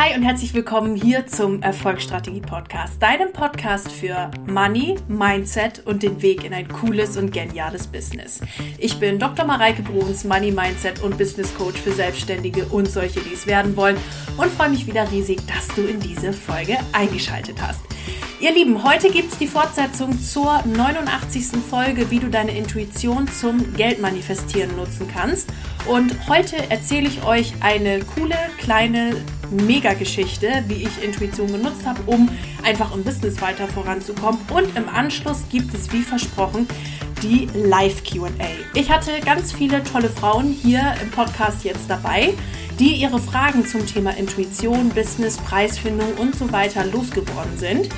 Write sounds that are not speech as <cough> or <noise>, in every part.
Hi und herzlich willkommen hier zum Erfolgsstrategie Podcast, deinem Podcast für Money, Mindset und den Weg in ein cooles und geniales Business. Ich bin Dr. Mareike Bruns, Money, Mindset und Business Coach für Selbstständige und solche, die es werden wollen und freue mich wieder riesig, dass du in diese Folge eingeschaltet hast. Ihr Lieben, heute gibt es die Fortsetzung zur 89. Folge, wie du deine Intuition zum Geldmanifestieren nutzen kannst. Und heute erzähle ich euch eine coole kleine Mega-Geschichte, wie ich Intuition genutzt habe, um einfach im Business weiter voranzukommen. Und im Anschluss gibt es, wie versprochen, die Live-QA. Ich hatte ganz viele tolle Frauen hier im Podcast jetzt dabei, die ihre Fragen zum Thema Intuition, Business, Preisfindung und so weiter losgeworden sind.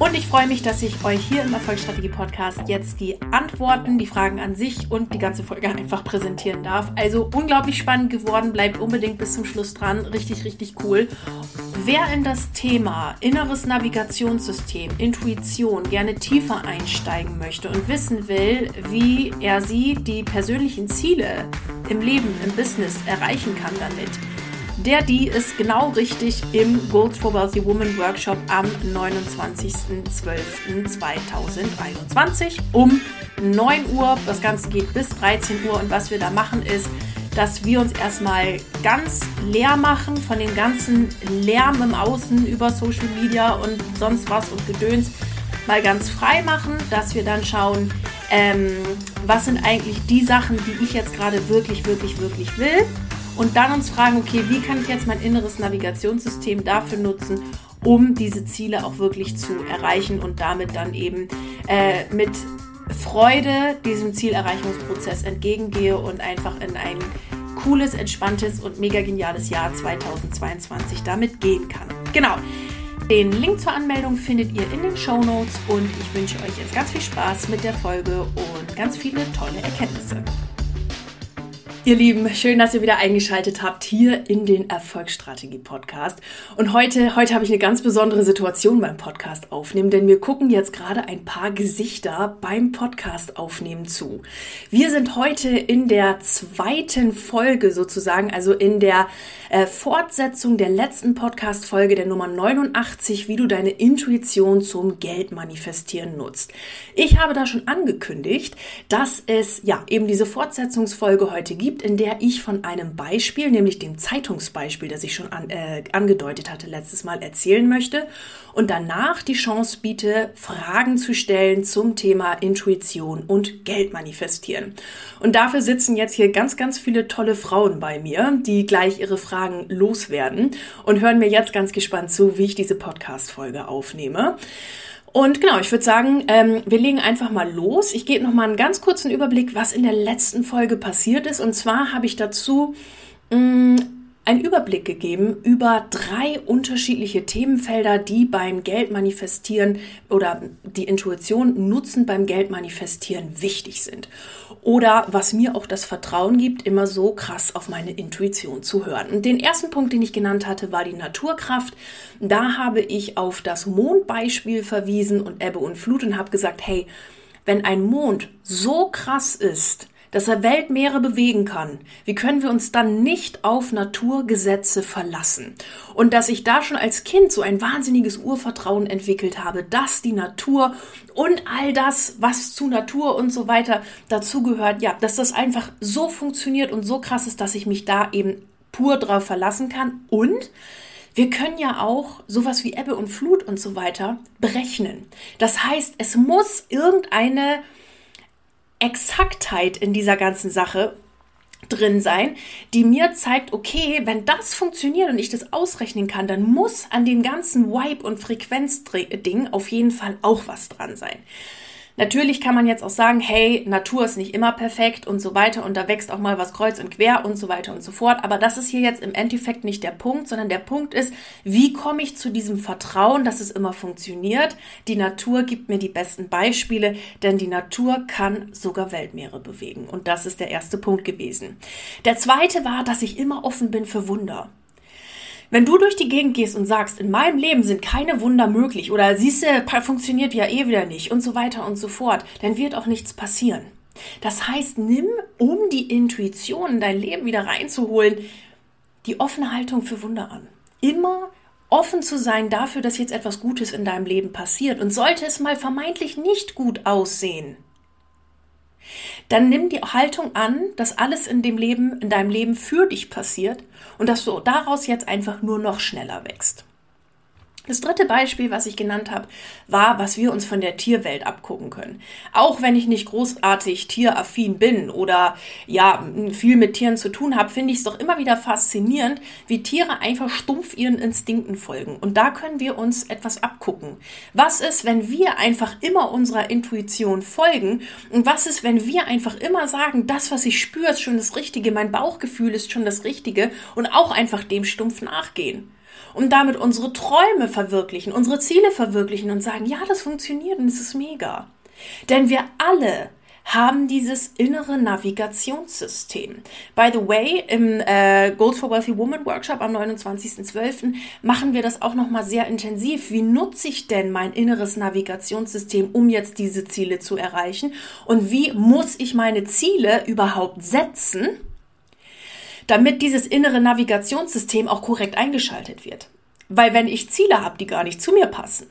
Und ich freue mich, dass ich euch hier im Erfolgsstrategie Podcast jetzt die Antworten, die Fragen an sich und die ganze Folge <laughs> einfach präsentieren darf. Also unglaublich spannend geworden. Bleibt unbedingt bis zum Schluss dran. Richtig, richtig cool. Wer in das Thema inneres Navigationssystem, Intuition gerne tiefer einsteigen möchte und wissen will, wie er sie die persönlichen Ziele im Leben, im Business erreichen kann damit, der, die ist genau richtig im Goals for Wealthy Woman Workshop am 29.12.2021 um 9 Uhr. Das Ganze geht bis 13 Uhr und was wir da machen ist, dass wir uns erstmal ganz leer machen von dem ganzen Lärm im Außen über Social Media und sonst was und Gedöns mal ganz frei machen, dass wir dann schauen, ähm, was sind eigentlich die Sachen, die ich jetzt gerade wirklich, wirklich, wirklich will und dann uns fragen, okay, wie kann ich jetzt mein inneres Navigationssystem dafür nutzen, um diese Ziele auch wirklich zu erreichen und damit dann eben äh, mit Freude diesem Zielerreichungsprozess entgegengehe und einfach in ein cooles, entspanntes und mega geniales Jahr 2022 damit gehen kann. Genau. Den Link zur Anmeldung findet ihr in den Show Notes und ich wünsche euch jetzt ganz viel Spaß mit der Folge und ganz viele tolle Erkenntnisse. Ihr Lieben, schön, dass ihr wieder eingeschaltet habt hier in den Erfolgsstrategie Podcast. Und heute, heute habe ich eine ganz besondere Situation beim Podcast aufnehmen, denn wir gucken jetzt gerade ein paar Gesichter beim Podcast aufnehmen zu. Wir sind heute in der zweiten Folge sozusagen, also in der äh, Fortsetzung der letzten Podcast Folge der Nummer 89, wie du deine Intuition zum Geld manifestieren nutzt. Ich habe da schon angekündigt, dass es ja eben diese Fortsetzungsfolge heute gibt gibt, in der ich von einem Beispiel, nämlich dem Zeitungsbeispiel, das ich schon an, äh, angedeutet hatte letztes Mal, erzählen möchte und danach die Chance biete, Fragen zu stellen zum Thema Intuition und Geld manifestieren. Und dafür sitzen jetzt hier ganz, ganz viele tolle Frauen bei mir, die gleich ihre Fragen loswerden und hören mir jetzt ganz gespannt zu, wie ich diese Podcast-Folge aufnehme. Und genau, ich würde sagen, ähm, wir legen einfach mal los. Ich gebe noch mal einen ganz kurzen Überblick, was in der letzten Folge passiert ist. Und zwar habe ich dazu mh, mm, einen Überblick gegeben über drei unterschiedliche Themenfelder, die beim Geldmanifestieren oder die Intuition nutzen beim Geldmanifestieren wichtig sind. Oder was mir auch das Vertrauen gibt, immer so krass auf meine Intuition zu hören. Und den ersten Punkt, den ich genannt hatte, war die Naturkraft. Da habe ich auf das Mondbeispiel verwiesen und Ebbe und Flut und habe gesagt, hey, wenn ein Mond so krass ist, dass er Weltmeere bewegen kann, wie können wir uns dann nicht auf Naturgesetze verlassen? Und dass ich da schon als Kind so ein wahnsinniges Urvertrauen entwickelt habe, dass die Natur und all das, was zu Natur und so weiter dazugehört, ja, dass das einfach so funktioniert und so krass ist, dass ich mich da eben pur drauf verlassen kann und wir können ja auch sowas wie Ebbe und Flut und so weiter berechnen. Das heißt, es muss irgendeine Exaktheit in dieser ganzen Sache drin sein, die mir zeigt, okay, wenn das funktioniert und ich das ausrechnen kann, dann muss an dem ganzen Vibe- und Frequenzding auf jeden Fall auch was dran sein. Natürlich kann man jetzt auch sagen, hey, Natur ist nicht immer perfekt und so weiter und da wächst auch mal was kreuz und quer und so weiter und so fort. Aber das ist hier jetzt im Endeffekt nicht der Punkt, sondern der Punkt ist, wie komme ich zu diesem Vertrauen, dass es immer funktioniert? Die Natur gibt mir die besten Beispiele, denn die Natur kann sogar Weltmeere bewegen. Und das ist der erste Punkt gewesen. Der zweite war, dass ich immer offen bin für Wunder. Wenn du durch die Gegend gehst und sagst, in meinem Leben sind keine Wunder möglich oder siehst du, funktioniert ja eh wieder nicht und so weiter und so fort, dann wird auch nichts passieren. Das heißt, nimm, um die Intuition in dein Leben wieder reinzuholen, die offene Haltung für Wunder an. immer offen zu sein dafür, dass jetzt etwas Gutes in deinem Leben passiert. Und sollte es mal vermeintlich nicht gut aussehen, dann nimm die Haltung an, dass alles in dem Leben, in deinem Leben für dich passiert und dass du daraus jetzt einfach nur noch schneller wächst. Das dritte Beispiel, was ich genannt habe, war, was wir uns von der Tierwelt abgucken können. Auch wenn ich nicht großartig tieraffin bin oder ja viel mit Tieren zu tun habe, finde ich es doch immer wieder faszinierend, wie Tiere einfach stumpf ihren Instinkten folgen. Und da können wir uns etwas abgucken. Was ist, wenn wir einfach immer unserer Intuition folgen? Und was ist, wenn wir einfach immer sagen, das, was ich spüre, ist schon das Richtige, mein Bauchgefühl ist schon das Richtige und auch einfach dem stumpf nachgehen? Und damit unsere Träume verwirklichen, unsere Ziele verwirklichen und sagen, ja, das funktioniert und es ist mega. Denn wir alle haben dieses innere Navigationssystem. By the way, im äh, Goals for Wealthy Woman Workshop am 29.12. machen wir das auch nochmal sehr intensiv. Wie nutze ich denn mein inneres Navigationssystem, um jetzt diese Ziele zu erreichen? Und wie muss ich meine Ziele überhaupt setzen? Damit dieses innere Navigationssystem auch korrekt eingeschaltet wird. Weil wenn ich Ziele habe, die gar nicht zu mir passen,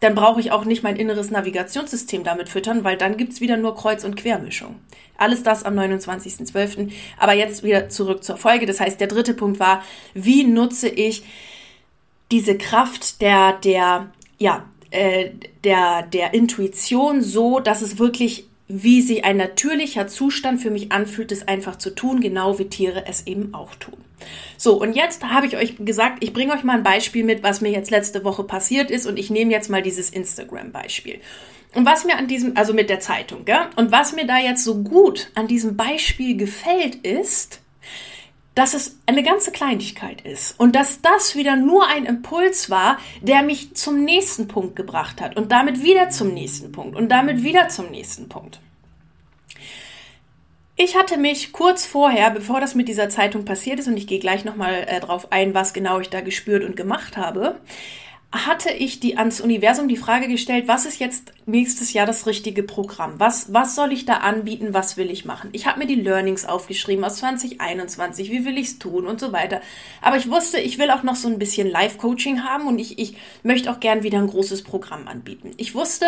dann brauche ich auch nicht mein inneres Navigationssystem damit füttern, weil dann gibt es wieder nur Kreuz- und Quermischung. Alles das am 29.12. Aber jetzt wieder zurück zur Folge. Das heißt, der dritte Punkt war, wie nutze ich diese Kraft der, der, ja, äh, der, der Intuition so, dass es wirklich wie sich ein natürlicher Zustand für mich anfühlt, es einfach zu tun, genau wie Tiere es eben auch tun. So, und jetzt habe ich euch gesagt, ich bringe euch mal ein Beispiel mit, was mir jetzt letzte Woche passiert ist und ich nehme jetzt mal dieses Instagram-Beispiel. Und was mir an diesem, also mit der Zeitung, gell? Und was mir da jetzt so gut an diesem Beispiel gefällt, ist, dass es eine ganze Kleinigkeit ist und dass das wieder nur ein Impuls war, der mich zum nächsten Punkt gebracht hat und damit wieder zum nächsten Punkt und damit wieder zum nächsten Punkt. Ich hatte mich kurz vorher, bevor das mit dieser Zeitung passiert ist, und ich gehe gleich nochmal äh, drauf ein, was genau ich da gespürt und gemacht habe, hatte ich die ans Universum die Frage gestellt, was ist jetzt nächstes Jahr das richtige Programm? Was, was soll ich da anbieten? Was will ich machen? Ich habe mir die Learnings aufgeschrieben aus 2021, wie will ich es tun und so weiter. Aber ich wusste, ich will auch noch so ein bisschen Live-Coaching haben und ich, ich möchte auch gern wieder ein großes Programm anbieten. Ich wusste,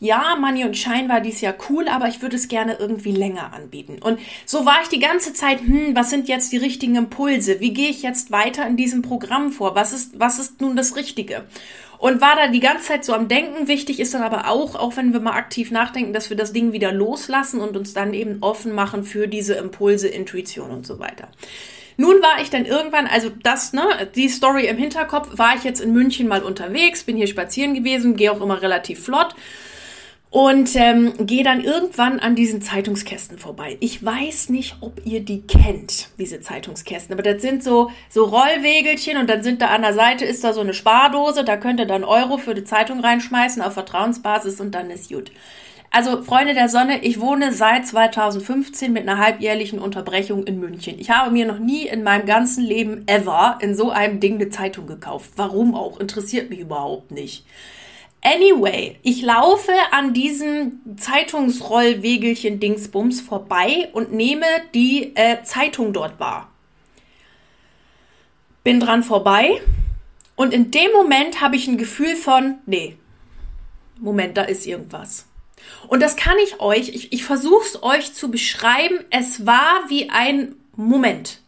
ja, Money und Shine war dieses Jahr cool, aber ich würde es gerne irgendwie länger anbieten. Und so war ich die ganze Zeit, hm, was sind jetzt die richtigen Impulse? Wie gehe ich jetzt weiter in diesem Programm vor? Was ist, was ist nun das Richtige? Und war da die ganze Zeit so am Denken. Wichtig ist dann aber auch, auch wenn wir mal aktiv nachdenken, dass wir das Ding wieder loslassen und uns dann eben offen machen für diese Impulse, Intuition und so weiter. Nun war ich dann irgendwann, also das, ne, die Story im Hinterkopf, war ich jetzt in München mal unterwegs, bin hier spazieren gewesen, gehe auch immer relativ flott und ähm, gehe dann irgendwann an diesen Zeitungskästen vorbei. Ich weiß nicht, ob ihr die kennt, diese Zeitungskästen, aber das sind so so Rollwegelchen und dann sind da an der Seite ist da so eine Spardose, da könnt ihr dann Euro für die Zeitung reinschmeißen auf Vertrauensbasis und dann ist gut. Also Freunde der Sonne, ich wohne seit 2015 mit einer halbjährlichen Unterbrechung in München. Ich habe mir noch nie in meinem ganzen Leben ever in so einem Ding eine Zeitung gekauft. Warum auch? Interessiert mich überhaupt nicht. Anyway, ich laufe an diesem Zeitungsrollwegelchen Dingsbums vorbei und nehme die äh, Zeitung dort wahr. Bin dran vorbei und in dem Moment habe ich ein Gefühl von, nee, Moment, da ist irgendwas. Und das kann ich euch, ich, ich versuche es euch zu beschreiben. Es war wie ein Moment.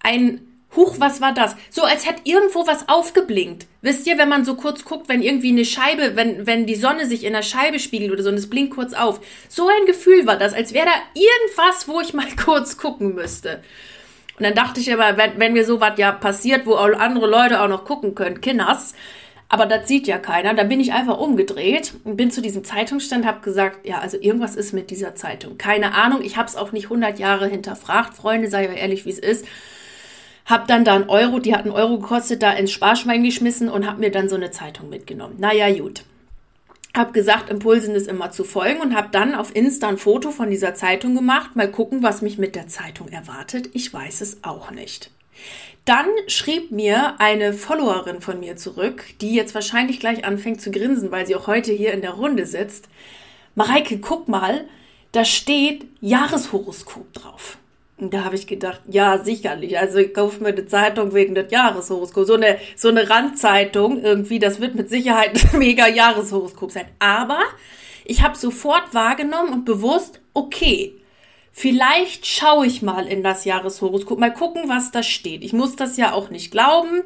Ein Huch, was war das? So als hätte irgendwo was aufgeblinkt. Wisst ihr, wenn man so kurz guckt, wenn irgendwie eine Scheibe, wenn, wenn die Sonne sich in der Scheibe spiegelt oder so und es blinkt kurz auf. So ein Gefühl war das, als wäre da irgendwas, wo ich mal <laughs> kurz gucken müsste. Und dann dachte ich aber, wenn, wenn mir sowas ja passiert, wo andere Leute auch noch gucken können, Kinders, aber das sieht ja keiner. Dann bin ich einfach umgedreht und bin zu diesem Zeitungsstand, habe gesagt, ja, also irgendwas ist mit dieser Zeitung. Keine Ahnung, ich habe es auch nicht 100 Jahre hinterfragt. Freunde, sei euch ehrlich, wie es ist. Hab dann da einen Euro, die hat einen Euro gekostet, da ins Sparschwein geschmissen und hab mir dann so eine Zeitung mitgenommen. Naja, gut. Hab gesagt, Impulsen ist immer zu folgen und hab dann auf Insta ein Foto von dieser Zeitung gemacht. Mal gucken, was mich mit der Zeitung erwartet. Ich weiß es auch nicht. Dann schrieb mir eine Followerin von mir zurück, die jetzt wahrscheinlich gleich anfängt zu grinsen, weil sie auch heute hier in der Runde sitzt. Mareike, guck mal, da steht Jahreshoroskop drauf. Da habe ich gedacht, ja, sicherlich. Also ich kaufe mir eine Zeitung wegen des Jahreshoroskops. So eine, so eine Randzeitung irgendwie, das wird mit Sicherheit ein <laughs> mega Jahreshoroskop sein. Aber ich habe sofort wahrgenommen und bewusst, okay, vielleicht schaue ich mal in das Jahreshoroskop, mal gucken, was da steht. Ich muss das ja auch nicht glauben.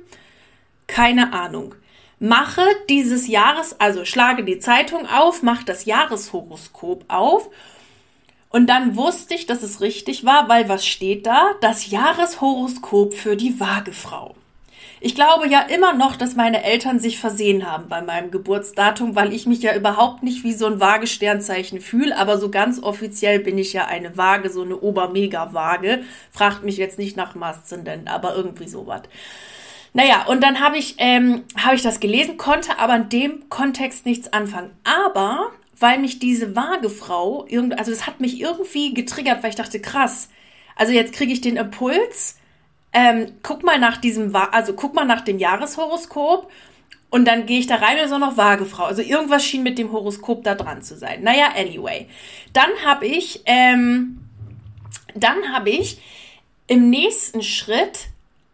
Keine Ahnung. Mache dieses Jahres, also schlage die Zeitung auf, mach das Jahreshoroskop auf und dann wusste ich, dass es richtig war, weil was steht da? Das Jahreshoroskop für die Waagefrau. Ich glaube ja immer noch, dass meine Eltern sich versehen haben bei meinem Geburtsdatum, weil ich mich ja überhaupt nicht wie so ein Waage-Sternzeichen fühle, aber so ganz offiziell bin ich ja eine Waage, so eine Obermega-Waage. Fragt mich jetzt nicht nach dem Aszendent, aber irgendwie sowas. Naja, und dann habe ich, ähm, hab ich das gelesen, konnte aber in dem Kontext nichts anfangen. Aber weil mich diese Waagefrau, also das hat mich irgendwie getriggert, weil ich dachte, krass, also jetzt kriege ich den Impuls, ähm, guck mal nach diesem, also guck mal nach dem Jahreshoroskop und dann gehe ich da rein und so noch Waagefrau. Also irgendwas schien mit dem Horoskop da dran zu sein. Naja, anyway. Dann habe ich, ähm, dann habe ich im nächsten Schritt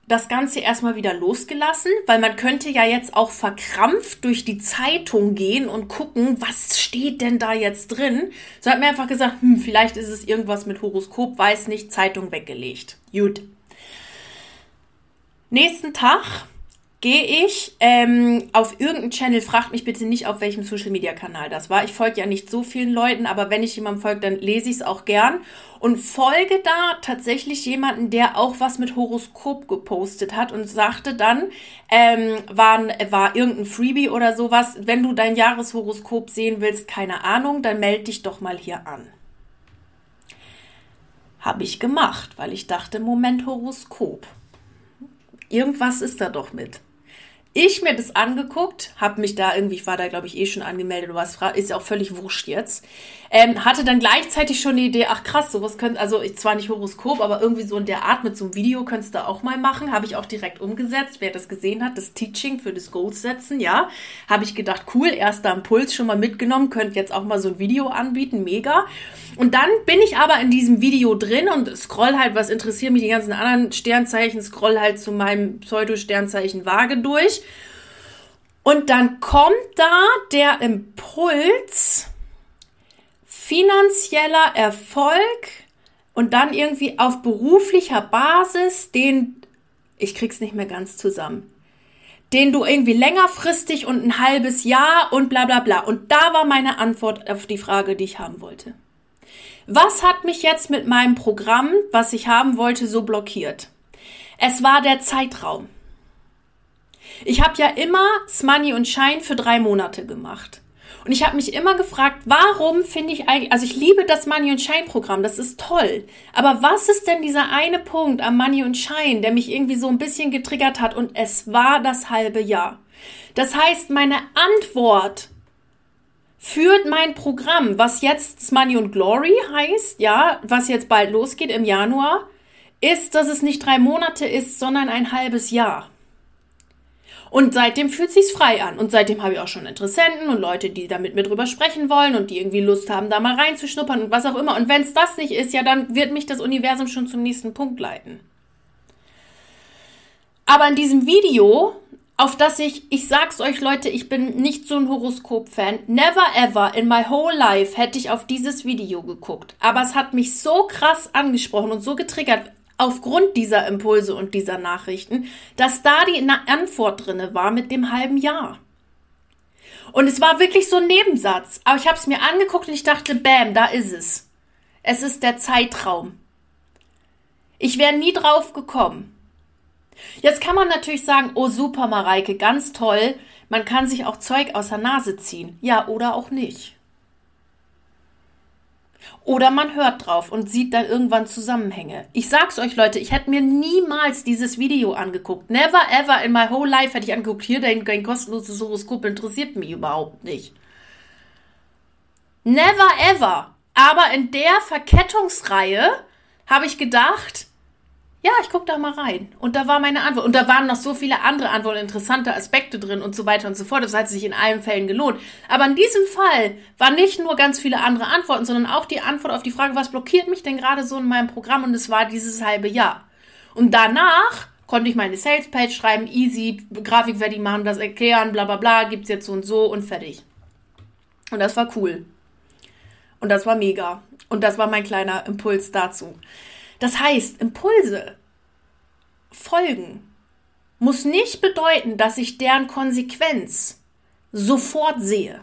das Ganze erstmal wieder losgelassen, weil man könnte ja jetzt auch verkrampft durch die Zeitung gehen und gucken, was steht denn da jetzt drin. So hat mir einfach gesagt, hm, vielleicht ist es irgendwas mit Horoskop, weiß nicht, Zeitung weggelegt. Gut. Nächsten Tag gehe ich ähm, auf irgendeinen Channel, fragt mich bitte nicht, auf welchem Social Media Kanal das war. Ich folge ja nicht so vielen Leuten, aber wenn ich jemandem folge, dann lese ich es auch gern und folge da tatsächlich jemanden, der auch was mit Horoskop gepostet hat und sagte dann, ähm, war, war irgendein Freebie oder sowas, wenn du dein Jahreshoroskop sehen willst, keine Ahnung, dann melde dich doch mal hier an. Habe ich gemacht, weil ich dachte, Moment Horoskop. Irgendwas ist da doch mit ich mir das angeguckt, habe mich da irgendwie, ich war da glaube ich eh schon angemeldet oder was, ist ja auch völlig wurscht jetzt. Ähm, hatte dann gleichzeitig schon die Idee, ach krass, sowas könnte, also ich zwar nicht Horoskop, aber irgendwie so in der Art mit so einem Video könntest du auch mal machen. Habe ich auch direkt umgesetzt. Wer das gesehen hat, das Teaching für das Goals setzen, ja. Habe ich gedacht, cool, erster Impuls schon mal mitgenommen, könnt jetzt auch mal so ein Video anbieten, mega. Und dann bin ich aber in diesem Video drin und scroll halt, was interessiert mich die ganzen anderen Sternzeichen, scroll halt zu meinem Pseudo-Sternzeichen Waage durch. Und dann kommt da der Impuls, finanzieller Erfolg und dann irgendwie auf beruflicher Basis, den, ich krieg's nicht mehr ganz zusammen, den du irgendwie längerfristig und ein halbes Jahr und bla bla bla. Und da war meine Antwort auf die Frage, die ich haben wollte. Was hat mich jetzt mit meinem Programm, was ich haben wollte, so blockiert? Es war der Zeitraum. Ich habe ja immer Money und Shine für drei Monate gemacht. Und ich habe mich immer gefragt, warum finde ich eigentlich, also ich liebe das Money und Shine Programm, das ist toll. Aber was ist denn dieser eine Punkt am Money und Shine, der mich irgendwie so ein bisschen getriggert hat? Und es war das halbe Jahr. Das heißt, meine Antwort führt mein Programm, was jetzt Money und Glory heißt, ja, was jetzt bald losgeht im Januar, ist, dass es nicht drei Monate ist, sondern ein halbes Jahr. Und seitdem fühlt sich's frei an. Und seitdem habe ich auch schon Interessenten und Leute, die da mit mir drüber sprechen wollen und die irgendwie Lust haben, da mal reinzuschnuppern und was auch immer. Und wenn es das nicht ist, ja, dann wird mich das Universum schon zum nächsten Punkt leiten. Aber in diesem Video, auf das ich, ich sag's euch Leute, ich bin nicht so ein Horoskop-Fan. Never ever in my whole life hätte ich auf dieses Video geguckt. Aber es hat mich so krass angesprochen und so getriggert aufgrund dieser Impulse und dieser Nachrichten, dass da die Antwort drinne war mit dem halben Jahr. Und es war wirklich so ein Nebensatz. Aber ich habe es mir angeguckt und ich dachte, bam, da ist es. Es ist der Zeitraum. Ich wäre nie drauf gekommen. Jetzt kann man natürlich sagen, oh super, Mareike, ganz toll. Man kann sich auch Zeug aus der Nase ziehen. Ja, oder auch nicht. Oder man hört drauf und sieht dann irgendwann Zusammenhänge. Ich sag's euch, Leute, ich hätte mir niemals dieses Video angeguckt. Never ever in my whole life hätte ich angeguckt, hier dein, dein kostenloses Horoskop interessiert mich überhaupt nicht. Never ever. Aber in der Verkettungsreihe habe ich gedacht, Ja, ich gucke da mal rein. Und da war meine Antwort. Und da waren noch so viele andere Antworten, interessante Aspekte drin und so weiter und so fort. Das hat sich in allen Fällen gelohnt. Aber in diesem Fall waren nicht nur ganz viele andere Antworten, sondern auch die Antwort auf die Frage, was blockiert mich denn gerade so in meinem Programm? Und es war dieses halbe Jahr. Und danach konnte ich meine Sales-Page schreiben, easy, Grafik fertig machen, das erklären, bla bla bla, gibt's jetzt so und so und fertig. Und das war cool. Und das war mega. Und das war mein kleiner Impuls dazu. Das heißt, Impulse folgen muss nicht bedeuten, dass ich deren Konsequenz sofort sehe.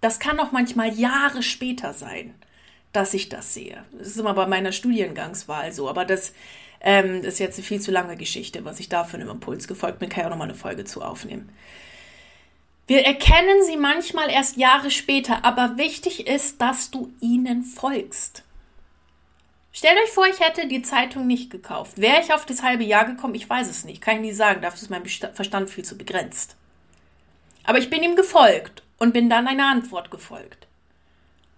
Das kann auch manchmal Jahre später sein, dass ich das sehe. Das ist immer bei meiner Studiengangswahl so, aber das ähm, ist jetzt eine viel zu lange Geschichte, was ich da für einen Impuls gefolgt bin. Kann ich auch nochmal eine Folge zu aufnehmen. Wir erkennen sie manchmal erst Jahre später, aber wichtig ist, dass du ihnen folgst. Stellt euch vor, ich hätte die Zeitung nicht gekauft. Wäre ich auf das halbe Jahr gekommen? Ich weiß es nicht. Kann ich nie sagen. Dafür ist mein Verstand viel zu begrenzt. Aber ich bin ihm gefolgt und bin dann einer Antwort gefolgt.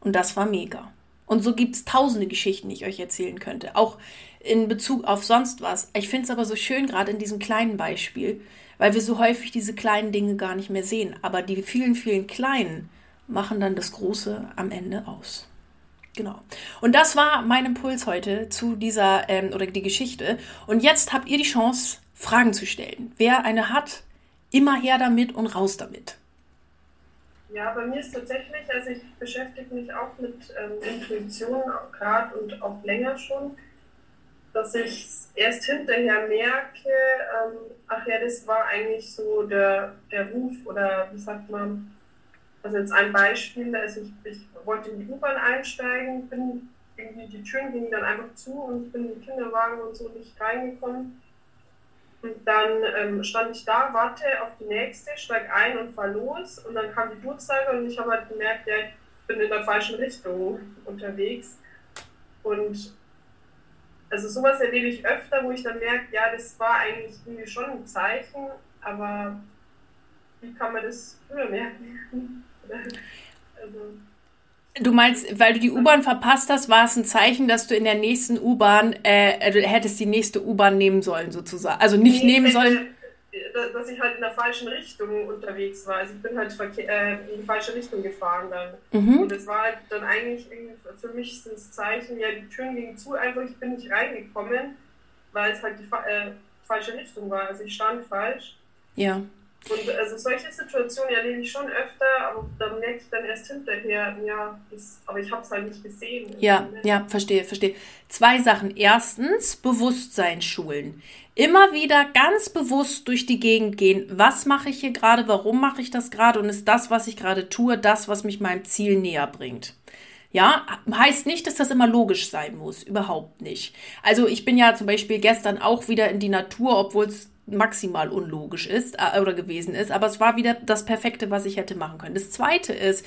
Und das war mega. Und so gibt es tausende Geschichten, die ich euch erzählen könnte. Auch in Bezug auf sonst was. Ich finde es aber so schön, gerade in diesem kleinen Beispiel, weil wir so häufig diese kleinen Dinge gar nicht mehr sehen. Aber die vielen, vielen kleinen machen dann das Große am Ende aus. Genau. Und das war mein Impuls heute zu dieser ähm, oder die Geschichte. Und jetzt habt ihr die Chance, Fragen zu stellen. Wer eine hat, immer her damit und raus damit. Ja, bei mir ist tatsächlich, also ich beschäftige mich auch mit ähm, Intuition gerade und auch länger schon, dass ich erst hinterher merke, ähm, ach ja, das war eigentlich so der, der Ruf oder wie sagt man, also jetzt ein Beispiel, also ich, ich wollte in die U-Bahn einsteigen, bin irgendwie, die Türen gingen dann einfach zu und ich bin in den Kinderwagen und so nicht reingekommen. Und dann ähm, stand ich da, warte auf die nächste, steig ein und fahr los. Und dann kam die Durchsage und ich habe halt gemerkt, ja, ich bin in der falschen Richtung unterwegs. Und also sowas erlebe ich öfter, wo ich dann merke, ja, das war eigentlich irgendwie schon ein Zeichen, aber wie kann man das früher merken? Du meinst, weil du die U-Bahn verpasst hast, war es ein Zeichen, dass du in der nächsten U-Bahn, äh, äh, du hättest die nächste U-Bahn nehmen sollen, sozusagen. Also nicht nee, nehmen sollen. Dass ich halt in der falschen Richtung unterwegs war. Also ich bin halt äh, in die falsche Richtung gefahren dann. Mhm. Und es war halt dann eigentlich für mich sind Zeichen, ja, die Türen gingen zu, einfach ich bin nicht reingekommen, weil es halt die äh, falsche Richtung war. Also ich stand falsch. Ja. Und also solche Situationen erlebe ich schon öfter, aber da merke ich dann erst hinterher, ja, das, aber ich habe es halt nicht gesehen. Ja, ja, verstehe, verstehe. Zwei Sachen. Erstens, Bewusstsein schulen. Immer wieder ganz bewusst durch die Gegend gehen. Was mache ich hier gerade? Warum mache ich das gerade? Und ist das, was ich gerade tue, das, was mich meinem Ziel näher bringt? Ja, heißt nicht, dass das immer logisch sein muss. Überhaupt nicht. Also ich bin ja zum Beispiel gestern auch wieder in die Natur, obwohl es maximal unlogisch ist äh, oder gewesen ist, aber es war wieder das Perfekte, was ich hätte machen können. Das zweite ist,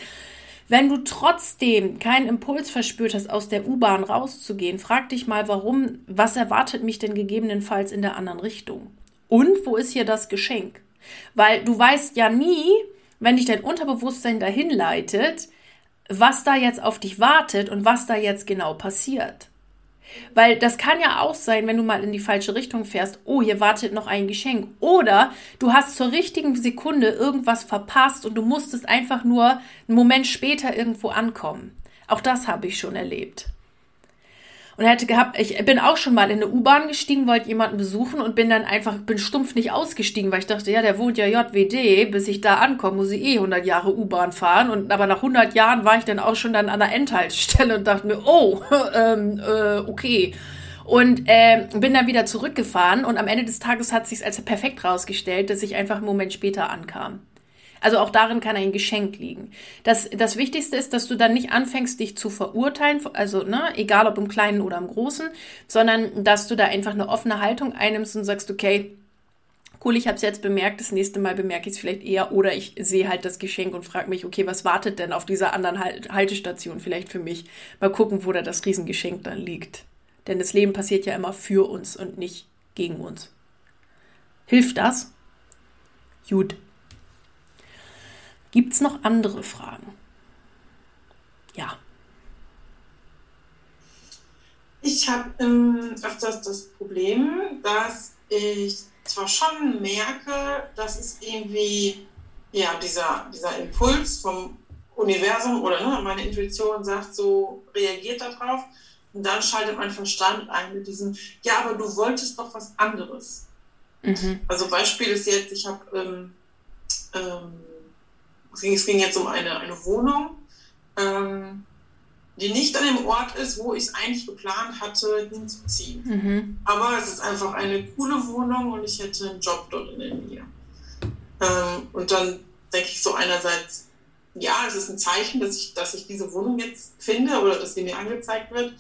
wenn du trotzdem keinen Impuls verspürt hast, aus der U-Bahn rauszugehen, frag dich mal, warum, was erwartet mich denn gegebenenfalls in der anderen Richtung? Und wo ist hier das Geschenk? Weil du weißt ja nie, wenn dich dein Unterbewusstsein dahin leitet, was da jetzt auf dich wartet und was da jetzt genau passiert. Weil das kann ja auch sein, wenn du mal in die falsche Richtung fährst, oh, hier wartet noch ein Geschenk. Oder du hast zur richtigen Sekunde irgendwas verpasst und du musstest einfach nur einen Moment später irgendwo ankommen. Auch das habe ich schon erlebt und hätte gehabt, ich bin auch schon mal in eine U-Bahn gestiegen, wollte jemanden besuchen und bin dann einfach, bin stumpf nicht ausgestiegen, weil ich dachte, ja, der wohnt ja JWD, bis ich da ankomme, muss ich eh 100 Jahre U-Bahn fahren und aber nach 100 Jahren war ich dann auch schon dann an der Endhaltestelle und dachte mir, oh, <laughs> ähm, äh, okay. Und äh, bin dann wieder zurückgefahren und am Ende des Tages hat sich als perfekt rausgestellt, dass ich einfach einen Moment später ankam. Also auch darin kann ein Geschenk liegen. Das, das Wichtigste ist, dass du dann nicht anfängst, dich zu verurteilen, also ne, egal ob im Kleinen oder im Großen, sondern dass du da einfach eine offene Haltung einnimmst und sagst, okay, cool, ich habe es jetzt bemerkt, das nächste Mal bemerke ich es vielleicht eher oder ich sehe halt das Geschenk und frage mich, okay, was wartet denn auf dieser anderen Haltestation vielleicht für mich? Mal gucken, wo da das Riesengeschenk dann liegt. Denn das Leben passiert ja immer für uns und nicht gegen uns. Hilft das? Gut. Gibt es noch andere Fragen? Ja. Ich habe ähm, öfters das Problem, dass ich zwar schon merke, dass es irgendwie, ja, dieser, dieser Impuls vom Universum oder ne, meine Intuition sagt, so reagiert darauf. Und dann schaltet mein Verstand ein mit diesem, ja, aber du wolltest doch was anderes. Mhm. Also Beispiel ist jetzt, ich habe, ähm, ähm, es, ging, es ging jetzt um eine, eine Wohnung, ähm, die nicht an dem Ort ist, wo ich es eigentlich geplant hatte, hinzuziehen. Mhm. Aber es ist einfach eine coole Wohnung und ich hätte einen Job dort in der Nähe. Ähm, und dann denke ich so einerseits, ja, es ist ein Zeichen, dass ich, dass ich diese Wohnung jetzt finde oder dass sie mir angezeigt wird.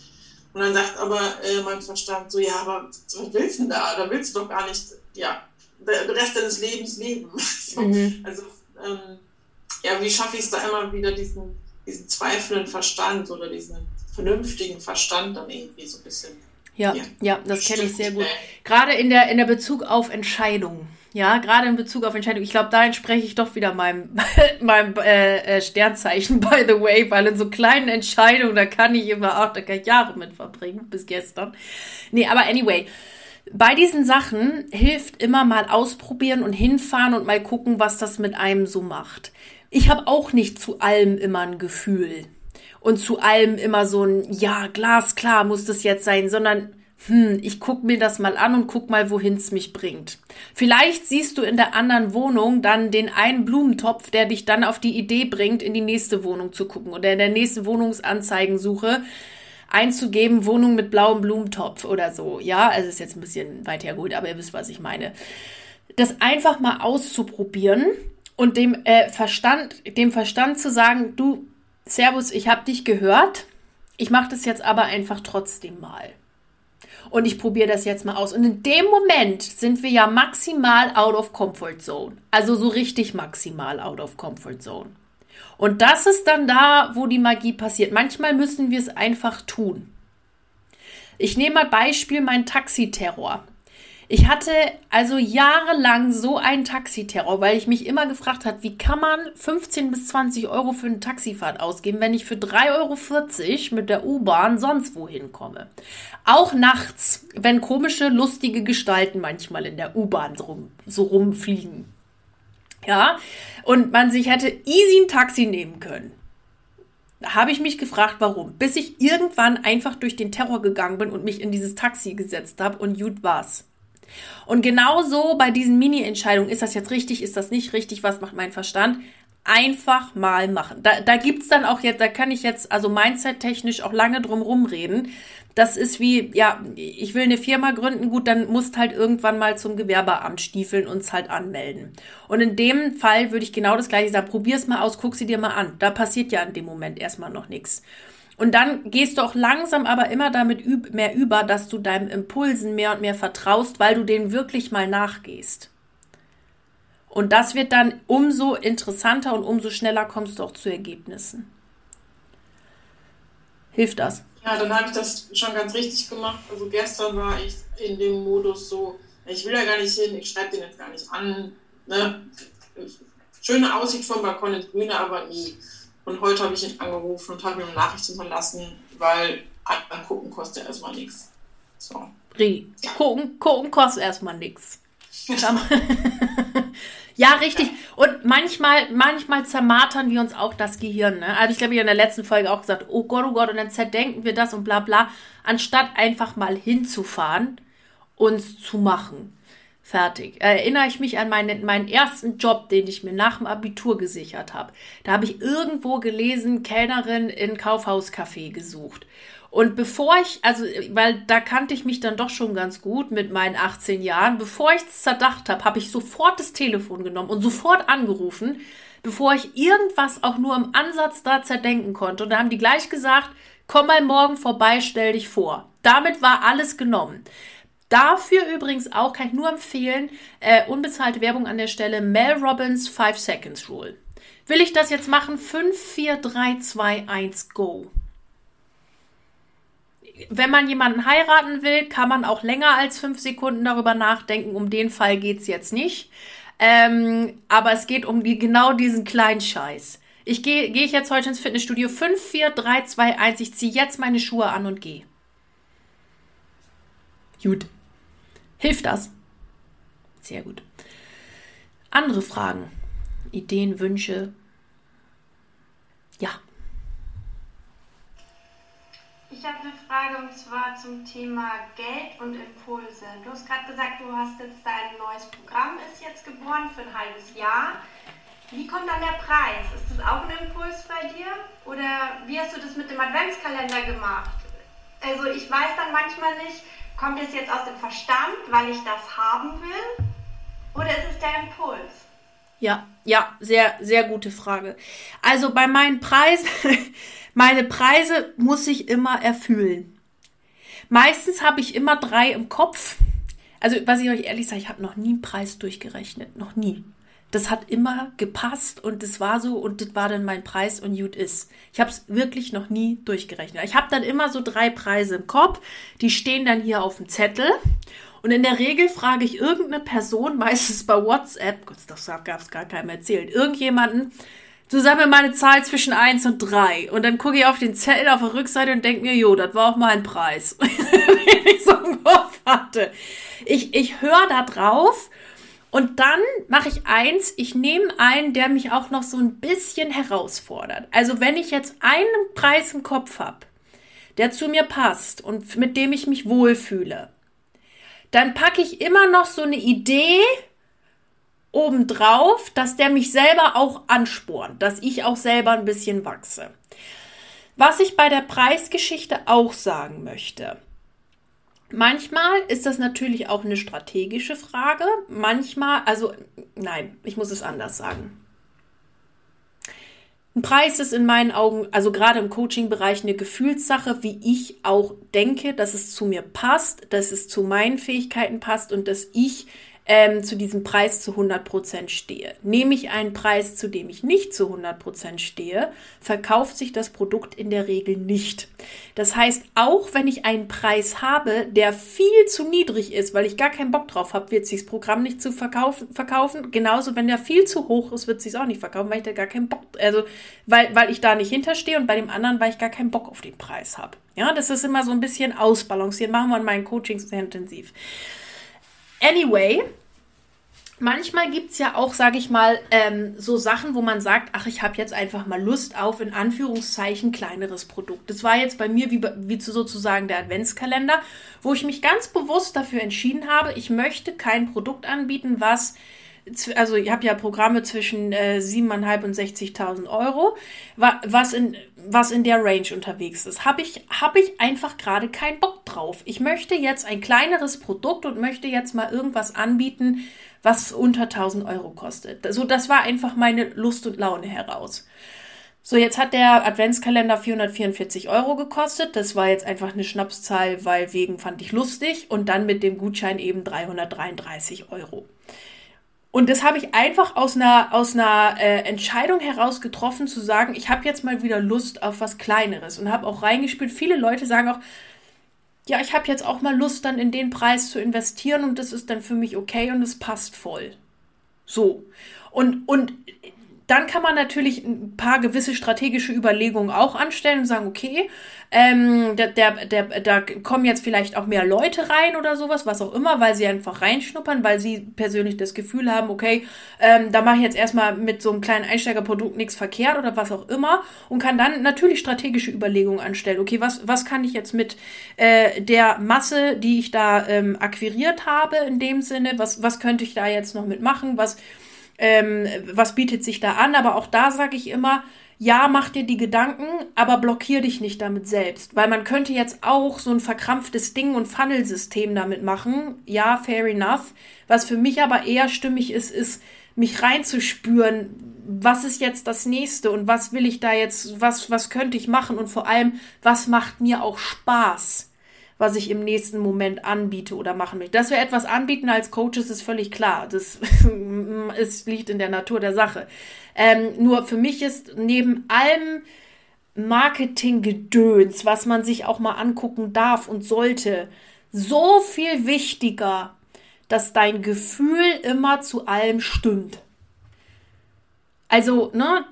Und dann sagt aber äh, mein Verstand so, ja, aber was willst du denn da? Da willst du doch gar nicht, ja, den Rest deines Lebens leben. <laughs> so, mhm. Also, ähm, ja, wie schaffe ich es da immer wieder diesen, diesen zweifelnden Verstand oder diesen vernünftigen Verstand dann irgendwie so ein bisschen. Ja, ja, ja das kenne ich sehr gut. Gerade in der, in der Bezug auf Entscheidungen. Ja, gerade in Bezug auf Entscheidungen. Ich glaube, da entspreche ich doch wieder meinem, <laughs> meinem äh, äh, Sternzeichen, by the way, weil in so kleinen Entscheidungen, da kann ich immer auch, da kann ich Jahre mit verbringen, bis gestern. Nee, aber anyway. Bei diesen Sachen hilft immer mal ausprobieren und hinfahren und mal gucken, was das mit einem so macht. Ich habe auch nicht zu allem immer ein Gefühl und zu allem immer so ein, ja, glasklar muss das jetzt sein, sondern hm, ich guck mir das mal an und guck mal, wohin es mich bringt. Vielleicht siehst du in der anderen Wohnung dann den einen Blumentopf, der dich dann auf die Idee bringt, in die nächste Wohnung zu gucken oder in der nächsten Wohnungsanzeigensuche einzugeben, Wohnung mit blauem Blumentopf oder so. Ja, also ist jetzt ein bisschen weit hergeholt, aber ihr wisst, was ich meine. Das einfach mal auszuprobieren und dem äh, Verstand, dem Verstand zu sagen, du, Servus, ich habe dich gehört, ich mache das jetzt aber einfach trotzdem mal und ich probiere das jetzt mal aus. Und in dem Moment sind wir ja maximal out of comfort zone. Also so richtig maximal out of comfort zone. Und das ist dann da, wo die Magie passiert. Manchmal müssen wir es einfach tun. Ich nehme mal Beispiel mein Taxiterror. Ich hatte also jahrelang so einen Taxiterror, weil ich mich immer gefragt habe, wie kann man 15 bis 20 Euro für eine Taxifahrt ausgeben, wenn ich für 3,40 Euro mit der U-Bahn sonst wohin komme. Auch nachts, wenn komische, lustige Gestalten manchmal in der U-Bahn so, rum, so rumfliegen. Ja, und man sich hätte easy ein Taxi nehmen können. Da habe ich mich gefragt, warum. Bis ich irgendwann einfach durch den Terror gegangen bin und mich in dieses Taxi gesetzt habe und gut war's. Und genauso bei diesen Mini-Entscheidungen, ist das jetzt richtig, ist das nicht richtig, was macht mein Verstand? Einfach mal machen. Da, da gibt's dann auch jetzt, da kann ich jetzt also mindset-technisch auch lange drum rumreden. Das ist wie, ja, ich will eine Firma gründen, gut, dann musst halt irgendwann mal zum Gewerbeamt stiefeln und es halt anmelden. Und in dem Fall würde ich genau das gleiche sagen, probier's mal aus, guck sie dir mal an. Da passiert ja in dem Moment erstmal noch nichts. Und dann gehst du auch langsam aber immer damit mehr über, dass du deinem Impulsen mehr und mehr vertraust, weil du denen wirklich mal nachgehst. Und das wird dann umso interessanter und umso schneller kommst du auch zu Ergebnissen. Hilft das? Ja, dann habe ich das schon ganz richtig gemacht. Also gestern war ich in dem Modus so, ich will da gar nicht hin, ich schreibe den jetzt gar nicht an. Ne? Schöne Aussicht vom Balkon ins Grüne, aber nie. Und heute habe ich ihn angerufen und habe ihm eine Nachricht hinterlassen, weil angucken kostet erstmal nichts. So. Rie. Ja. Gucken, gucken kostet erstmal nichts. <laughs> ja, richtig. Und manchmal, manchmal zermartern wir uns auch das Gehirn. Ne? Also ich glaube, ich in der letzten Folge auch gesagt, oh Gott, oh Gott, und dann zerdenken wir das und bla bla, anstatt einfach mal hinzufahren, uns zu machen. Fertig. Erinnere ich mich an meinen, meinen ersten Job, den ich mir nach dem Abitur gesichert habe. Da habe ich irgendwo gelesen, Kellnerin in Kaufhauscafé gesucht. Und bevor ich, also, weil da kannte ich mich dann doch schon ganz gut mit meinen 18 Jahren, bevor ich es zerdacht habe, habe ich sofort das Telefon genommen und sofort angerufen, bevor ich irgendwas auch nur im Ansatz da zerdenken konnte. Und da haben die gleich gesagt, komm mal morgen vorbei, stell dich vor. Damit war alles genommen. Dafür übrigens auch kann ich nur empfehlen, äh, unbezahlte Werbung an der Stelle, Mel Robbins 5 Seconds Rule. Will ich das jetzt machen? 5, 4, 3, 2, 1, go. Wenn man jemanden heiraten will, kann man auch länger als 5 Sekunden darüber nachdenken. Um den Fall geht es jetzt nicht. Ähm, aber es geht um die, genau diesen kleinen Scheiß. Ich gehe geh ich jetzt heute ins Fitnessstudio. 5, 4, 3, 2, 1. Ich ziehe jetzt meine Schuhe an und gehe. Gut. Hilft das? Sehr gut. Andere Fragen, Ideen, Wünsche? Ja. Ich habe eine Frage und zwar zum Thema Geld und Impulse. Du hast gerade gesagt, du hast jetzt dein neues Programm ist jetzt geboren für ein halbes Jahr. Wie kommt dann der Preis? Ist das auch ein Impuls bei dir? Oder wie hast du das mit dem Adventskalender gemacht? Also ich weiß dann manchmal nicht, kommt es jetzt aus dem Verstand, weil ich das haben will? Oder ist es der Impuls? Ja, ja, sehr, sehr gute Frage. Also bei meinen Preisen, <laughs> meine Preise muss ich immer erfüllen. Meistens habe ich immer drei im Kopf. Also, was ich euch ehrlich sage, ich habe noch nie einen Preis durchgerechnet. Noch nie. Das hat immer gepasst und das war so und das war dann mein Preis und gut ist. Ich habe es wirklich noch nie durchgerechnet. Ich habe dann immer so drei Preise im Kopf, die stehen dann hier auf dem Zettel und in der Regel frage ich irgendeine Person, <laughs> meistens bei WhatsApp, Gott, das gab es gar keinem erzählt, irgendjemanden, Du sag mir mal eine Zahl zwischen 1 und 3. Und dann gucke ich auf den Zettel auf der Rückseite und denke mir, jo, das war auch mal ein Preis. <laughs> Wenn ich so einen Kopf hatte. Ich, ich höre da drauf und dann mache ich eins, ich nehme einen, der mich auch noch so ein bisschen herausfordert. Also wenn ich jetzt einen Preis im Kopf habe, der zu mir passt und mit dem ich mich wohlfühle, dann packe ich immer noch so eine Idee obendrauf, dass der mich selber auch anspornt, dass ich auch selber ein bisschen wachse. Was ich bei der Preisgeschichte auch sagen möchte. Manchmal ist das natürlich auch eine strategische Frage. Manchmal, also nein, ich muss es anders sagen. Ein Preis ist in meinen Augen, also gerade im Coaching-Bereich, eine Gefühlssache, wie ich auch denke, dass es zu mir passt, dass es zu meinen Fähigkeiten passt und dass ich ähm, zu diesem Preis zu 100% stehe. Nehme ich einen Preis, zu dem ich nicht zu 100% stehe, verkauft sich das Produkt in der Regel nicht. Das heißt, auch wenn ich einen Preis habe, der viel zu niedrig ist, weil ich gar keinen Bock drauf habe, wird sich das Programm nicht zu verkaufen, verkaufen. Genauso, wenn der viel zu hoch ist, wird sich auch nicht verkaufen, weil ich da gar keinen Bock, also weil, weil ich da nicht hinterstehe und bei dem anderen, weil ich gar keinen Bock auf den Preis habe. Ja, das ist immer so ein bisschen ausbalancieren. Machen wir in meinen Coachings sehr intensiv. Anyway, manchmal gibt es ja auch, sage ich mal, ähm, so Sachen, wo man sagt, ach, ich habe jetzt einfach mal Lust auf, in Anführungszeichen, kleineres Produkt. Das war jetzt bei mir wie, wie sozusagen der Adventskalender, wo ich mich ganz bewusst dafür entschieden habe, ich möchte kein Produkt anbieten, was also ich habe ja Programme zwischen äh, 7.500 und 60.000 Euro, was in, was in der Range unterwegs ist. Habe ich, hab ich einfach gerade keinen Bock drauf. Ich möchte jetzt ein kleineres Produkt und möchte jetzt mal irgendwas anbieten, was unter 1000 Euro kostet. So, das war einfach meine Lust und Laune heraus. So, jetzt hat der Adventskalender 444 Euro gekostet. Das war jetzt einfach eine Schnapszahl, weil wegen fand ich lustig. Und dann mit dem Gutschein eben 333 Euro. Und das habe ich einfach aus einer, aus einer äh, Entscheidung heraus getroffen, zu sagen, ich habe jetzt mal wieder Lust auf was Kleineres und habe auch reingespielt. Viele Leute sagen auch, ja, ich habe jetzt auch mal Lust, dann in den Preis zu investieren und das ist dann für mich okay und es passt voll. So. Und, und dann kann man natürlich ein paar gewisse strategische Überlegungen auch anstellen und sagen, okay, ähm, der, der, der, da kommen jetzt vielleicht auch mehr Leute rein oder sowas, was auch immer, weil sie einfach reinschnuppern, weil sie persönlich das Gefühl haben, okay, ähm, da mache ich jetzt erstmal mit so einem kleinen Einsteigerprodukt nichts verkehrt oder was auch immer und kann dann natürlich strategische Überlegungen anstellen. Okay, was, was kann ich jetzt mit äh, der Masse, die ich da ähm, akquiriert habe, in dem Sinne, was, was könnte ich da jetzt noch mitmachen, was ähm, was bietet sich da an. Aber auch da sage ich immer, ja, mach dir die Gedanken, aber blockier dich nicht damit selbst. Weil man könnte jetzt auch so ein verkrampftes Ding und Funnelsystem damit machen. Ja, fair enough. Was für mich aber eher stimmig ist, ist, mich reinzuspüren, was ist jetzt das nächste und was will ich da jetzt, was, was könnte ich machen und vor allem, was macht mir auch Spaß was ich im nächsten Moment anbiete oder machen möchte. Dass wir etwas anbieten als Coaches ist völlig klar. Das <laughs> es liegt in der Natur der Sache. Ähm, nur für mich ist neben allem Marketinggedöns, was man sich auch mal angucken darf und sollte, so viel wichtiger, dass dein Gefühl immer zu allem stimmt. Also, ne,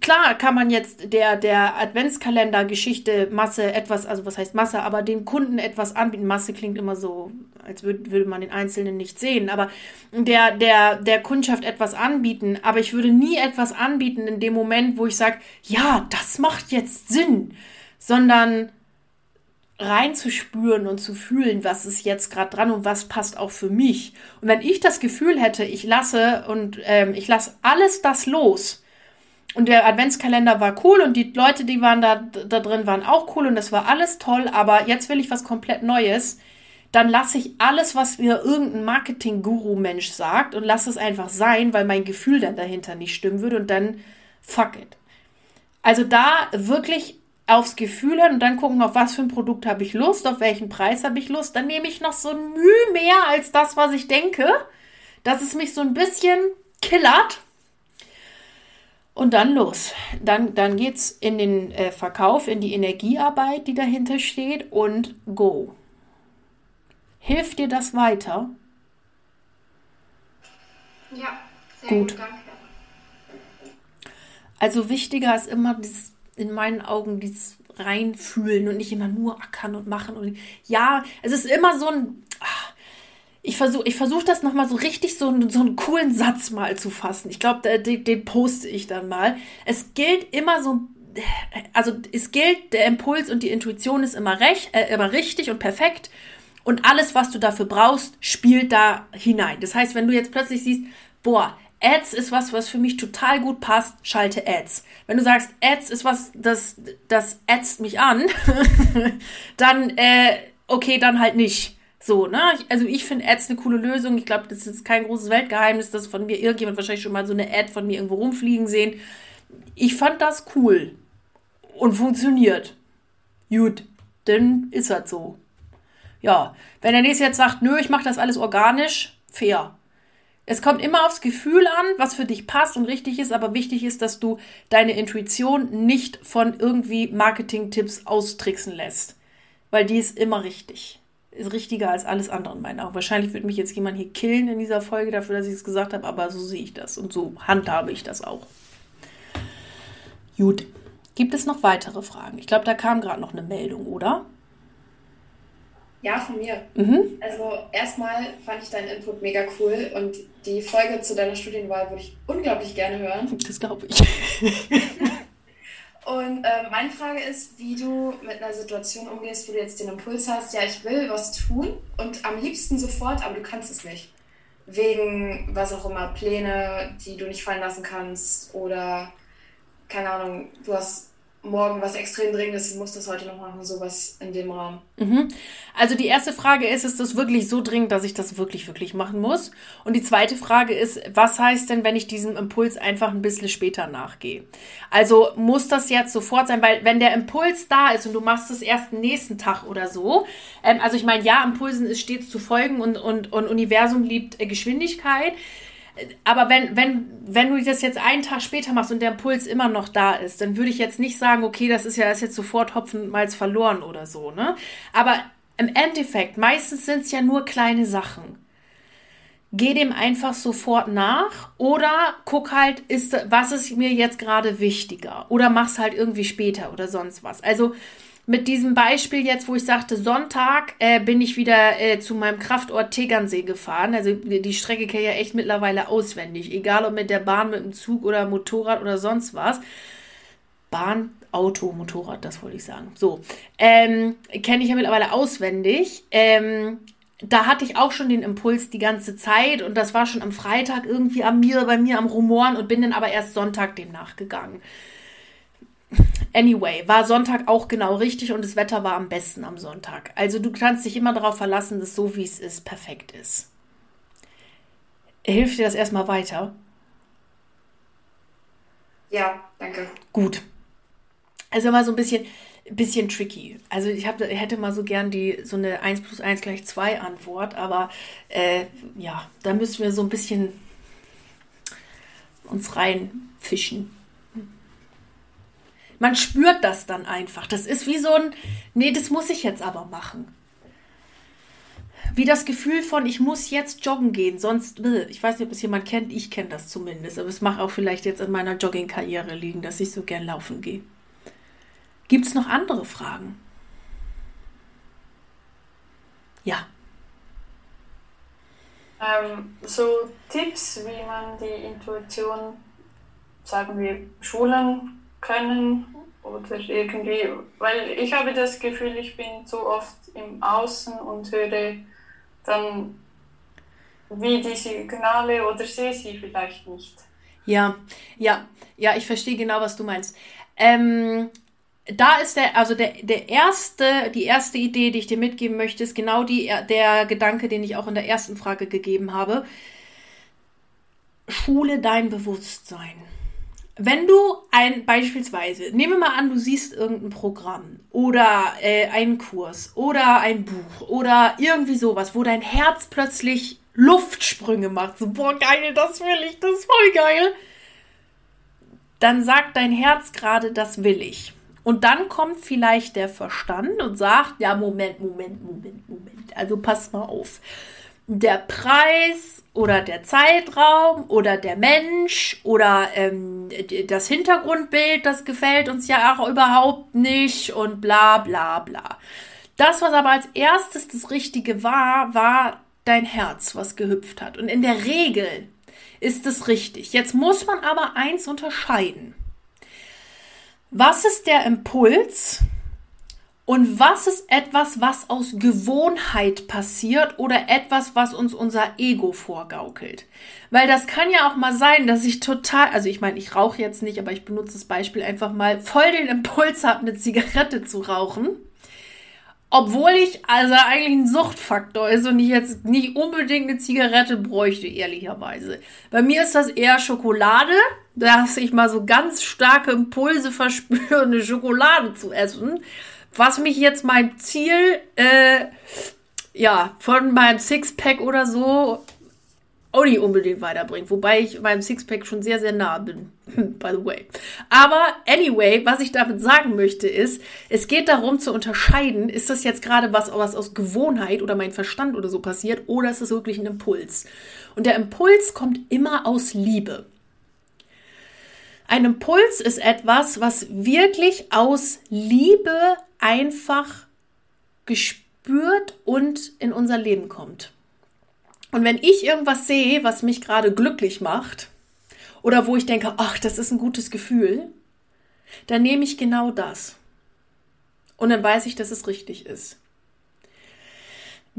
klar kann man jetzt der, der Adventskalender-Geschichte Masse etwas, also was heißt Masse, aber den Kunden etwas anbieten. Masse klingt immer so, als würde, würde man den Einzelnen nicht sehen, aber der, der, der Kundschaft etwas anbieten. Aber ich würde nie etwas anbieten in dem Moment, wo ich sage, ja, das macht jetzt Sinn, sondern reinzuspüren und zu fühlen, was ist jetzt gerade dran und was passt auch für mich. Und wenn ich das Gefühl hätte, ich lasse und ähm, ich lasse alles das los und der Adventskalender war cool und die Leute, die waren da, da drin, waren auch cool und das war alles toll, aber jetzt will ich was komplett Neues, dann lasse ich alles, was mir irgendein Marketing-Guru-Mensch sagt und lasse es einfach sein, weil mein Gefühl dann dahinter nicht stimmen würde und dann fuck it. Also da wirklich aufs Gefühl hören und dann gucken, auf was für ein Produkt habe ich Lust, auf welchen Preis habe ich Lust. Dann nehme ich noch so ein Mühe mehr als das, was ich denke, dass es mich so ein bisschen killert. Und dann los. Dann, dann geht es in den äh, Verkauf, in die Energiearbeit, die dahinter steht und go. Hilft dir das weiter? Ja, sehr gut. gut danke. Also wichtiger ist immer dieses in meinen Augen dieses reinfühlen und nicht immer nur ackern und machen. Und ja, es ist immer so ein. Ah, ich versuche ich versuch das nochmal so richtig so, so einen coolen Satz mal zu fassen. Ich glaube, den, den poste ich dann mal. Es gilt immer so also es gilt, der Impuls und die Intuition ist immer recht, äh, immer richtig und perfekt. Und alles, was du dafür brauchst, spielt da hinein. Das heißt, wenn du jetzt plötzlich siehst, boah, Ads ist was, was für mich total gut passt, schalte Ads. Wenn du sagst, Ads ist was, das, das adst mich an, <laughs> dann, äh, okay, dann halt nicht. So, ne? Also ich finde Ads eine coole Lösung. Ich glaube, das ist kein großes Weltgeheimnis, dass von mir irgendjemand wahrscheinlich schon mal so eine Ad von mir irgendwo rumfliegen sehen. Ich fand das cool und funktioniert. Gut, dann ist das so. Ja, wenn der nächste jetzt sagt, nö, ich mache das alles organisch, fair. Es kommt immer aufs Gefühl an, was für dich passt und richtig ist, aber wichtig ist, dass du deine Intuition nicht von irgendwie Marketing-Tipps austricksen lässt. Weil die ist immer richtig. Ist richtiger als alles andere in meinen Augen. Wahrscheinlich wird mich jetzt jemand hier killen in dieser Folge dafür, dass ich es gesagt habe, aber so sehe ich das und so handhabe ich das auch. Gut. Gibt es noch weitere Fragen? Ich glaube, da kam gerade noch eine Meldung, oder? Ja, von mir. Mhm. Also erstmal fand ich deinen Input mega cool und die Folge zu deiner Studienwahl würde ich unglaublich gerne hören. Das glaube ich. <laughs> und äh, meine Frage ist, wie du mit einer Situation umgehst, wo du jetzt den Impuls hast, ja, ich will was tun und am liebsten sofort, aber du kannst es nicht. Wegen was auch immer, Pläne, die du nicht fallen lassen kannst oder keine Ahnung, du hast morgen was extrem dringendes, ich muss das heute noch machen, sowas in dem Rahmen. Mhm. Also die erste Frage ist, ist das wirklich so dringend, dass ich das wirklich, wirklich machen muss? Und die zweite Frage ist, was heißt denn, wenn ich diesem Impuls einfach ein bisschen später nachgehe? Also muss das jetzt sofort sein, weil wenn der Impuls da ist und du machst es erst nächsten Tag oder so, ähm, also ich meine, ja, Impulsen ist stets zu folgen und, und, und Universum liebt äh, Geschwindigkeit aber wenn, wenn, wenn du das jetzt einen Tag später machst und der Impuls immer noch da ist, dann würde ich jetzt nicht sagen, okay, das ist ja das ist jetzt sofort Hopfenmalz verloren oder so, ne? Aber im Endeffekt, meistens sind es ja nur kleine Sachen. Geh dem einfach sofort nach oder guck halt, ist, was ist mir jetzt gerade wichtiger? Oder mach's halt irgendwie später oder sonst was. Also, mit diesem Beispiel jetzt, wo ich sagte, Sonntag äh, bin ich wieder äh, zu meinem Kraftort Tegernsee gefahren. Also die Strecke kenne ich ja echt mittlerweile auswendig. Egal ob mit der Bahn, mit dem Zug oder Motorrad oder sonst was. Bahn, Auto, Motorrad, das wollte ich sagen. So, ähm, kenne ich ja mittlerweile auswendig. Ähm, da hatte ich auch schon den Impuls die ganze Zeit und das war schon am Freitag irgendwie an mir, bei mir am Rumoren und bin dann aber erst Sonntag dem nachgegangen. Anyway, war Sonntag auch genau richtig und das Wetter war am besten am Sonntag. Also du kannst dich immer darauf verlassen, dass so wie es ist, perfekt ist. Hilft dir das erstmal weiter? Ja, danke. Gut. Also immer so ein bisschen, bisschen tricky. Also ich hab, hätte mal so gern die so eine 1 plus 1 gleich 2 Antwort, aber äh, ja, da müssen wir so ein bisschen uns reinfischen man spürt das dann einfach. Das ist wie so ein, nee, das muss ich jetzt aber machen. wie das Gefühl von, ich muss jetzt joggen gehen, sonst, äh, ich weiß nicht, ob es jemand kennt, ich kenne das zumindest, aber es mag auch vielleicht jetzt in meiner Jogging-Karriere liegen, dass ich so gern laufen gehe. Gibt es noch andere Fragen? Ja. Ähm, so Tipps, wie man die Intuition, sagen wir, schulen können oder irgendwie, weil ich habe das Gefühl, ich bin so oft im Außen und höre dann wie die Signale oder sehe sie vielleicht nicht. Ja, ja, ja, ich verstehe genau, was du meinst. Ähm, da ist der, also der, der erste, die erste Idee, die ich dir mitgeben möchte, ist genau die, der Gedanke, den ich auch in der ersten Frage gegeben habe. Schule dein Bewusstsein. Wenn du ein, beispielsweise, nehme mal an, du siehst irgendein Programm oder äh, einen Kurs oder ein Buch oder irgendwie sowas, wo dein Herz plötzlich Luftsprünge macht. So, boah, geil, das will ich, das ist voll geil. Dann sagt dein Herz gerade, das will ich. Und dann kommt vielleicht der Verstand und sagt, ja, Moment, Moment, Moment, Moment. Also pass mal auf. Der Preis oder der Zeitraum oder der Mensch oder ähm, das Hintergrundbild, das gefällt uns ja auch überhaupt nicht und bla bla bla. Das, was aber als erstes das Richtige war, war dein Herz, was gehüpft hat. Und in der Regel ist es richtig. Jetzt muss man aber eins unterscheiden. Was ist der Impuls und was ist etwas, was aus Gewohnheit passiert oder etwas, was uns unser Ego vorgaukelt? Weil das kann ja auch mal sein, dass ich total, also ich meine, ich rauche jetzt nicht, aber ich benutze das Beispiel einfach mal, voll den Impuls habe, eine Zigarette zu rauchen obwohl ich also eigentlich ein Suchtfaktor ist und ich jetzt nicht unbedingt eine Zigarette bräuchte, ehrlicherweise. Bei mir ist das eher Schokolade, dass ich mal so ganz starke Impulse <laughs> verspüre, eine Schokolade zu essen. Was mich jetzt mein Ziel, äh, ja, von meinem Sixpack oder so auch nicht unbedingt weiterbringt. Wobei ich meinem Sixpack schon sehr, sehr nah bin. <laughs> By the way. Aber anyway, was ich damit sagen möchte, ist, es geht darum zu unterscheiden, ist das jetzt gerade was, was aus Gewohnheit oder mein Verstand oder so passiert, oder ist es wirklich ein Impuls? Und der Impuls kommt immer aus Liebe. Ein Impuls ist etwas, was wirklich aus Liebe einfach gespürt und in unser Leben kommt. Und wenn ich irgendwas sehe, was mich gerade glücklich macht, oder wo ich denke, ach, das ist ein gutes Gefühl, dann nehme ich genau das. Und dann weiß ich, dass es richtig ist.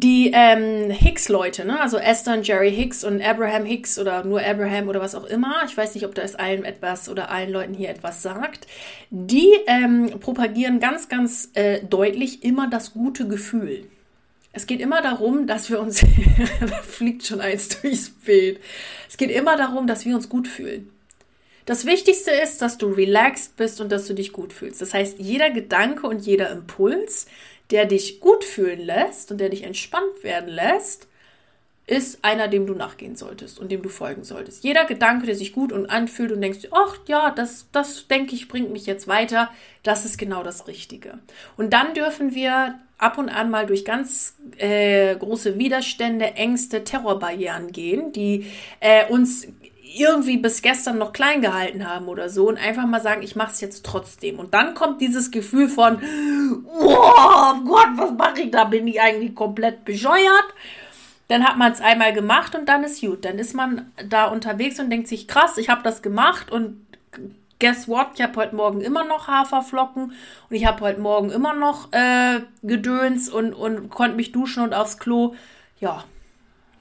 Die ähm, Hicks-Leute, ne? also Esther und Jerry Hicks und Abraham Hicks oder nur Abraham oder was auch immer, ich weiß nicht, ob das allen etwas oder allen Leuten hier etwas sagt, die ähm, propagieren ganz, ganz äh, deutlich immer das gute Gefühl. Es geht immer darum, dass wir uns, <laughs> da fliegt schon eins durchs Bild. Es geht immer darum, dass wir uns gut fühlen. Das Wichtigste ist, dass du relaxed bist und dass du dich gut fühlst. Das heißt, jeder Gedanke und jeder Impuls, der dich gut fühlen lässt und der dich entspannt werden lässt, ist einer, dem du nachgehen solltest und dem du folgen solltest. Jeder Gedanke, der sich gut und anfühlt und denkst, ach ja, das, das denke ich, bringt mich jetzt weiter, das ist genau das Richtige. Und dann dürfen wir ab und an mal durch ganz äh, große Widerstände, Ängste, Terrorbarrieren gehen, die äh, uns irgendwie bis gestern noch klein gehalten haben oder so und einfach mal sagen, ich mache es jetzt trotzdem. Und dann kommt dieses Gefühl von, oh Gott, was mache ich da? Bin ich eigentlich komplett bescheuert? Dann hat man es einmal gemacht und dann ist gut. Dann ist man da unterwegs und denkt sich, krass, ich habe das gemacht und guess what? Ich habe heute Morgen immer noch Haferflocken und ich habe heute Morgen immer noch äh, Gedöns und, und konnte mich duschen und aufs Klo. Ja,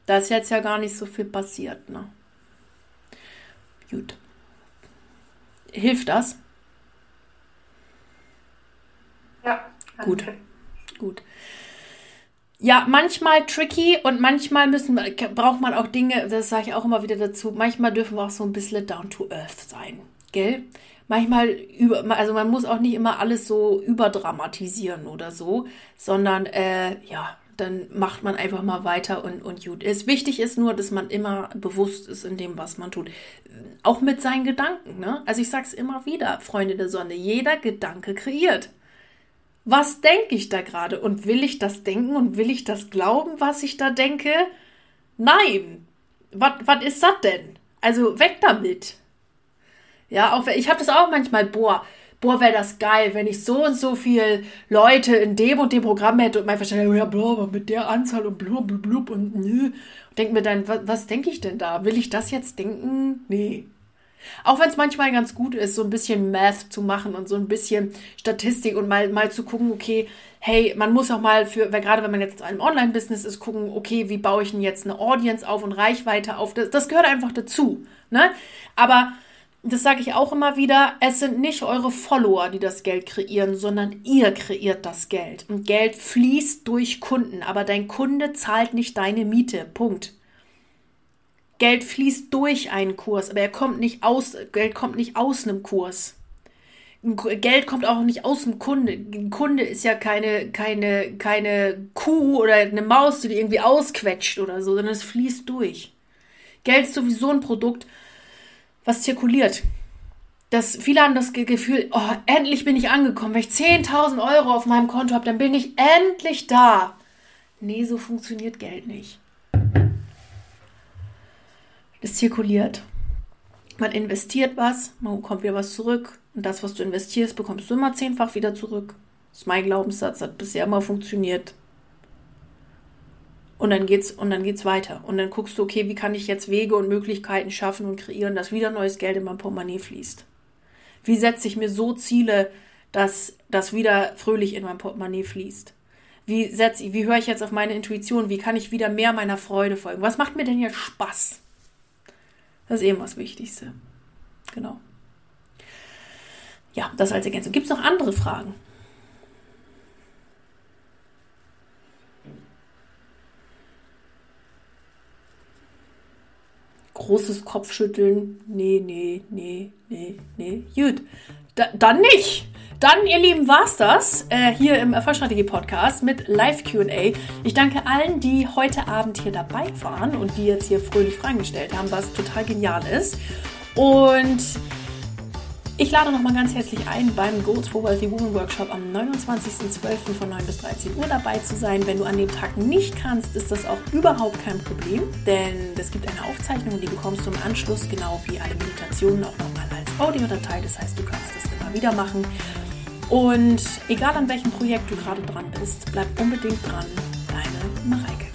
da ist jetzt ja gar nicht so viel passiert. Ne? Gut. Hilft das? Ja. Gut. Gut. Ja, manchmal tricky und manchmal müssen, braucht man auch Dinge, das sage ich auch immer wieder dazu, manchmal dürfen wir auch so ein bisschen down to earth sein gell? Manchmal über, also man muss auch nicht immer alles so überdramatisieren oder so, sondern äh, ja, dann macht man einfach mal weiter und, und gut. Es wichtig ist nur, dass man immer bewusst ist in dem, was man tut. Auch mit seinen Gedanken, ne? Also ich sag's immer wieder, Freunde der Sonne, jeder Gedanke kreiert. Was denke ich da gerade? Und will ich das denken und will ich das glauben, was ich da denke? Nein. Was ist das denn? Also weg damit. Ja, auch ich habe das auch manchmal, boah, boah, wäre das geil, wenn ich so und so viel Leute in dem und dem Programm hätte und mein Verstand, ja, bla, mit der Anzahl und blub, blub, blub und nö. Denk mir dann, was, was denke ich denn da? Will ich das jetzt denken? Nee. Auch wenn es manchmal ganz gut ist, so ein bisschen Math zu machen und so ein bisschen Statistik und mal, mal zu gucken, okay, hey, man muss auch mal für, weil gerade wenn man jetzt in einem Online-Business ist, gucken, okay, wie baue ich denn jetzt eine Audience auf und Reichweite auf? Das, das gehört einfach dazu. Ne? Aber das sage ich auch immer wieder, es sind nicht eure Follower, die das Geld kreieren, sondern ihr kreiert das Geld. Und Geld fließt durch Kunden, aber dein Kunde zahlt nicht deine Miete. Punkt. Geld fließt durch einen Kurs, aber er kommt nicht aus, Geld kommt nicht aus einem Kurs. Geld kommt auch nicht aus dem Kunde. Ein Kunde ist ja keine, keine, keine Kuh oder eine Maus, die irgendwie ausquetscht oder so, sondern es fließt durch. Geld ist sowieso ein Produkt, was zirkuliert. Das, viele haben das Gefühl, oh, endlich bin ich angekommen. Wenn ich 10.000 Euro auf meinem Konto habe, dann bin ich endlich da. Nee, so funktioniert Geld nicht. Das zirkuliert. Man investiert was, man bekommt wieder was zurück. Und das, was du investierst, bekommst du immer zehnfach wieder zurück. Das ist mein Glaubenssatz, hat bisher immer funktioniert. Und dann geht's, und dann geht's weiter. Und dann guckst du, okay, wie kann ich jetzt Wege und Möglichkeiten schaffen und kreieren, dass wieder neues Geld in mein Portemonnaie fließt? Wie setze ich mir so Ziele, dass das wieder fröhlich in mein Portemonnaie fließt? Wie setze, wie höre ich jetzt auf meine Intuition? Wie kann ich wieder mehr meiner Freude folgen? Was macht mir denn jetzt Spaß? Das ist eben das Wichtigste. Genau. Ja, das als Ergänzung. Gibt es noch andere Fragen? Großes Kopfschütteln. Nee, nee, nee, nee, nee. Gut. Da, dann nicht. Dann, ihr Lieben, war's das äh, hier im Erfolgsstrategie-Podcast mit Live-QA. Ich danke allen, die heute Abend hier dabei waren und die jetzt hier fröhlich Fragen gestellt haben, was total genial ist. Und ich lade nochmal ganz herzlich ein, beim Goals for Wealthy Woman Workshop am 29.12. von 9 bis 13 Uhr dabei zu sein. Wenn du an dem Tag nicht kannst, ist das auch überhaupt kein Problem, denn es gibt eine Aufzeichnung die bekommst du im Anschluss, genau wie alle Meditationen, auch nochmal als Audiodatei. Das heißt, du kannst das immer wieder machen. Und egal an welchem Projekt du gerade dran bist, bleib unbedingt dran. Deine Mareike.